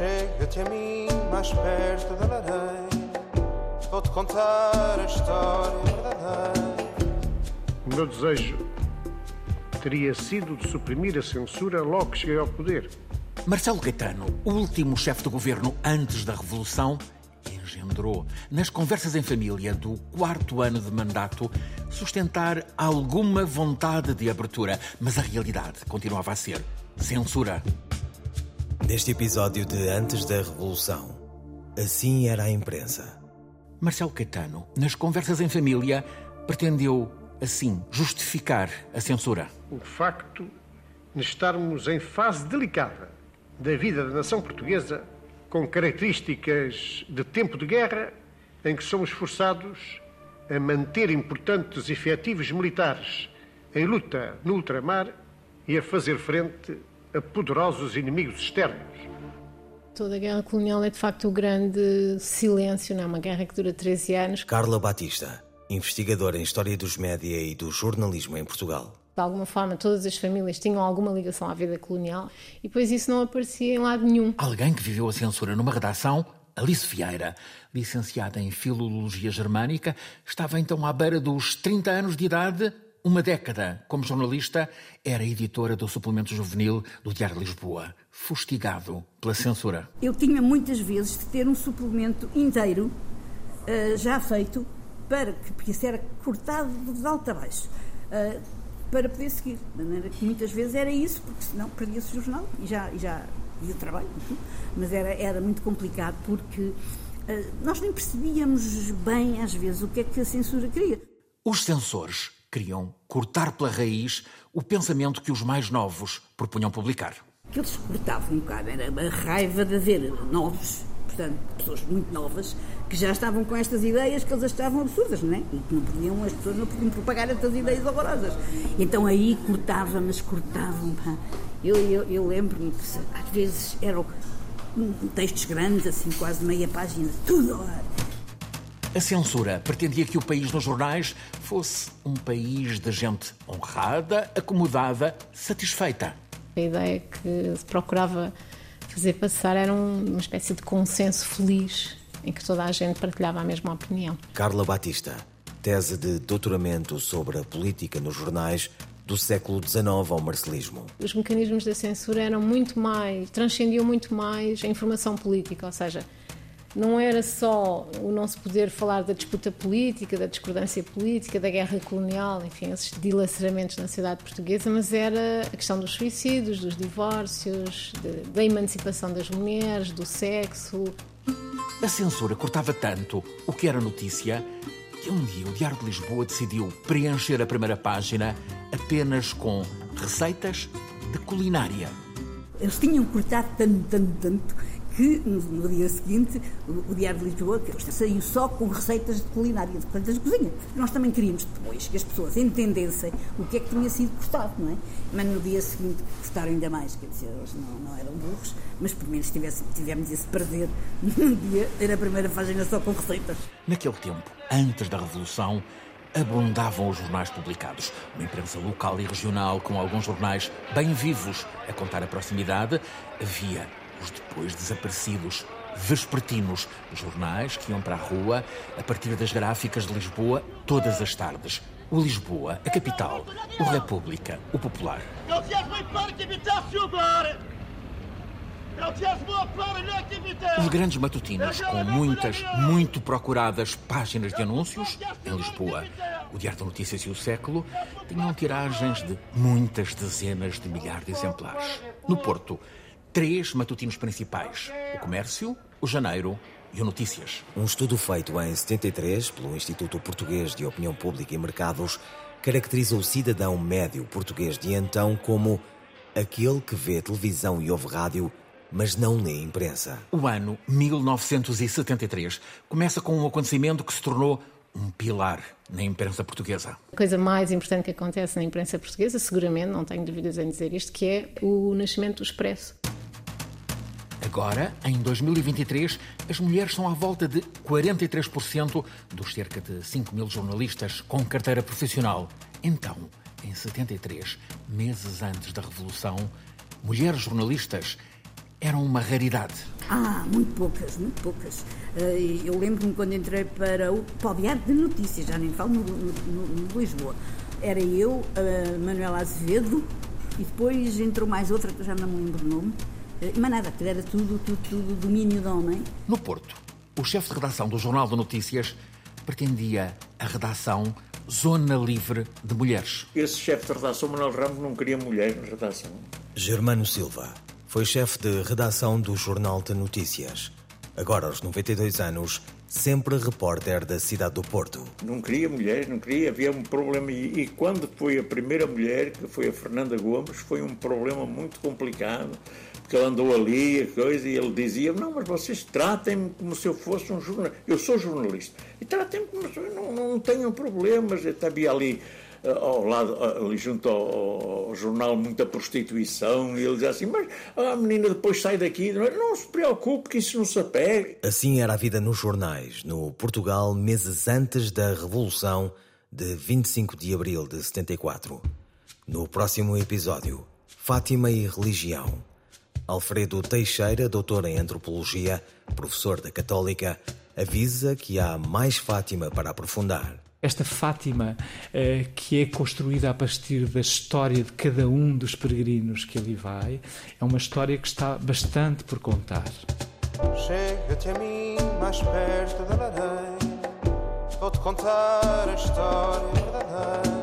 Chega-te a mim mais perto da lareira. Vou-te contar a história verdadeira. O meu desejo teria sido de suprimir a censura logo que cheguei ao poder. Marcelo Caetano, o último chefe de governo antes da Revolução, engendrou, nas conversas em família do quarto ano de mandato, sustentar alguma vontade de abertura, mas a realidade continuava a ser censura. Neste episódio de Antes da Revolução, assim era a imprensa. Marcelo Caetano, nas conversas em família, pretendeu, assim, justificar a censura. O facto de estarmos em fase delicada da vida da nação portuguesa, com características de tempo de guerra, em que somos forçados a manter importantes efetivos militares em luta no ultramar e a fazer frente a poderosos inimigos externos. Toda a guerra colonial é de facto o grande silêncio, não é? Uma guerra que dura 13 anos. Carla Batista, investigadora em História dos Média e do Jornalismo em Portugal. De alguma forma, todas as famílias tinham alguma ligação à vida colonial e depois isso não aparecia em lado nenhum. Alguém que viveu a censura numa redação, Alice Vieira, licenciada em Filologia Germânica, estava então à beira dos 30 anos de idade. Uma década como jornalista, era editora do suplemento juvenil do Diário de Lisboa, fustigado pela censura. Eu tinha muitas vezes de ter um suplemento inteiro uh, já feito para que, porque isso era cortado de alto a baixo. Uh, para poder seguir. De maneira que muitas vezes era isso, porque senão perdia-se o jornal e já, e já e o trabalho. Mas era, era muito complicado porque uh, nós nem percebíamos bem, às vezes, o que é que a censura queria. Os censores queriam cortar pela raiz o pensamento que os mais novos propunham publicar. Que eles cortavam um bocado, era a raiva de haver novos, portanto, pessoas muito novas, que já estavam com estas ideias que eles achavam absurdas, não é? E que não podiam, as pessoas não podiam propagar estas ideias horrorosas. Então aí cortava, mas cortavam. Eu, eu, eu lembro-me que às vezes eram textos grandes, assim, quase meia página, tudo ar. A censura pretendia que o país nos jornais fosse um país de gente honrada, acomodada, satisfeita. A ideia que se procurava fazer passar era uma espécie de consenso feliz em que toda a gente partilhava a mesma opinião. Carla Batista, tese de doutoramento sobre a política nos jornais do século XIX ao marcelismo. Os mecanismos da censura eram muito mais, transcendiam muito mais a informação política, ou seja, não era só o não se poder falar da disputa política, da discordância política, da guerra colonial, enfim, esses dilaceramentos na sociedade portuguesa, mas era a questão dos suicídios, dos divórcios, de, da emancipação das mulheres, do sexo. A censura cortava tanto o que era notícia que um dia o Diário de Lisboa decidiu preencher a primeira página apenas com receitas de culinária. Eles tinham cortado tanto, tanto, tanto que no, dia seguinte o, o, Diário de Lisboa saiu só com receitas de culinária, de receitas de cozinha. Nós também queríamos depois que as pessoas entendessem o que é que tinha sido cortado, não é? Mas no dia seguinte cortaram ainda mais, quer dizer, eles não, não eram burros, mas pelo menos tivesse, tivemos esse prazer num dia ter a primeira página só com receitas. Naquele tempo, antes da Revolução, abundavam os jornais publicados. Uma imprensa local e regional, com alguns jornais bem vivos a contar a proximidade. Havia os depois desaparecidos vespertinos, jornais que iam para a rua a partir das gráficas de Lisboa todas as tardes. O Lisboa, a capital, o República, o Popular. Os grandes matutinos, com muitas, muito procuradas páginas de anúncios, em Lisboa, o Diário de Notícias e o Século, tinham tiragens de muitas dezenas de milhares de exemplares. No Porto, três matutinos principais: o Comércio, o Janeiro e o Notícias. Um estudo feito em 73 pelo Instituto Português de Opinião Pública e Mercados caracteriza o cidadão médio português de então como aquele que vê televisão e ouve rádio, mas não lê imprensa. O ano 1973 começa com um acontecimento que se tornou um pilar na imprensa portuguesa. A coisa mais importante que acontece na imprensa portuguesa, seguramente, não tenho dúvidas em dizer isto, que é o nascimento do Expresso. Agora, em 2023, as mulheres são à volta de 43% dos cerca de 5 mil jornalistas com carteira profissional. Então, em 73, meses antes da Revolução, mulheres jornalistas eram uma raridade. Ah, muito poucas, muito poucas. Eh, eu lembro-me quando entrei para o, para Diário de Notícias, já nem falo no, no, no, Lisboa. Era eu, a Manuela Azevedo, e depois entrou mais outra, que já não me lembro o nome. Eh, mas nada, era tudo, tudo, tudo domínio da homem. No Porto, o chefe de redação do Jornal de Notícias pretendia a redação Zona Livre de Mulheres. Esse chefe de redação, Manuel Ramos, não queria mulher na redação. Germano Silva foi chefe de redação do Jornal de Notícias. Agora, aos 92 anos, sempre repórter da cidade do Porto. Não queria mulher, não queria, havia um problema. E, e quando foi a primeira mulher, que foi a Fernanda Gomes, foi um problema muito complicado que ele andou ali, coisa, e ele dizia: Não, mas vocês tratem-me como se eu fosse um jornalista. Eu sou jornalista. E tratem-me como se eu não, não problemas. Eu havia ali eh, ao lado, eh, ali junto ao, ao, jornal, muita prostituição, e ele dizia assim: Mas a menina depois sai daqui, não, se preocupe que isso não se apega. Assim era a vida nos jornais, no Portugal, meses antes da Revolução de 25 de abril de 74. No próximo episódio, Fátima e Religião. Alfredo Teixeira, doutor em antropologia, professor da Católica, avisa que há mais Fátima para aprofundar. Esta Fátima, eh, que é construída a partir da história de cada um dos peregrinos que ali vai, é uma história que está bastante por contar. Chega-te a mim mais perto da lareira, vou-te contar a história verdadeira